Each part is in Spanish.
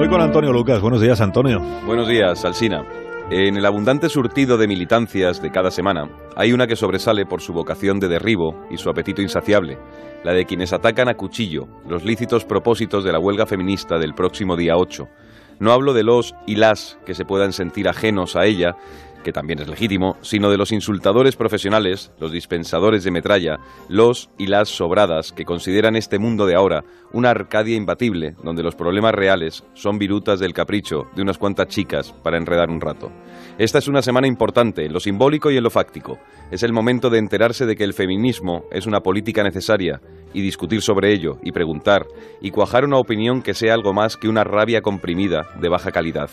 Hoy con Antonio Lucas. Buenos días, Antonio. Buenos días, Alsina. En el abundante surtido de militancias de cada semana, hay una que sobresale por su vocación de derribo y su apetito insaciable, la de quienes atacan a cuchillo los lícitos propósitos de la huelga feminista del próximo día 8. No hablo de los y las que se puedan sentir ajenos a ella, que también es legítimo, sino de los insultadores profesionales, los dispensadores de metralla, los y las sobradas que consideran este mundo de ahora una arcadia imbatible, donde los problemas reales son virutas del capricho de unas cuantas chicas para enredar un rato. Esta es una semana importante en lo simbólico y en lo fáctico. Es el momento de enterarse de que el feminismo es una política necesaria y discutir sobre ello y preguntar y cuajar una opinión que sea algo más que una rabia comprimida de baja calidad.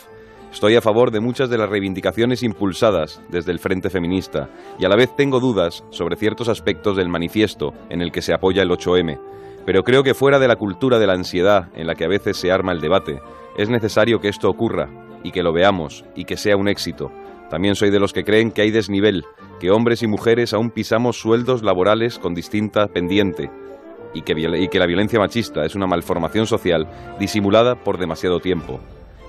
Estoy a favor de muchas de las reivindicaciones impulsadas desde el Frente Feminista y a la vez tengo dudas sobre ciertos aspectos del manifiesto en el que se apoya el 8M. Pero creo que fuera de la cultura de la ansiedad en la que a veces se arma el debate, es necesario que esto ocurra y que lo veamos y que sea un éxito. También soy de los que creen que hay desnivel, que hombres y mujeres aún pisamos sueldos laborales con distinta pendiente y que, la violencia machista es una malformación social disimulada por demasiado tiempo.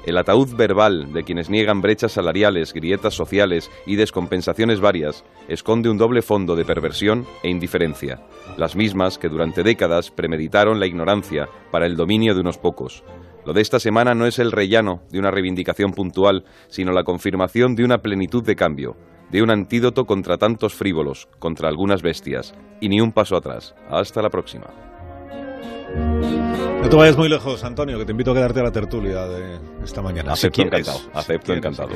El ataúd verbal de quienes niegan brechas salariales, grietas sociales y descompensaciones varias esconde un doble fondo de perversión e indiferencia, las mismas que durante décadas premeditaron la ignorancia para el dominio de unos pocos. Lo de esta semana no es el rellano de una reivindicación puntual, sino la confirmación de una plenitud de cambio, de un antídoto contra tantos frívolos, contra algunas bestias, y ni un paso atrás. Hasta la próxima. No te vayas muy lejos, Antonio, que te invito a quedarte a la tertulia de esta mañana. Acepto encantado. Acepto encantado.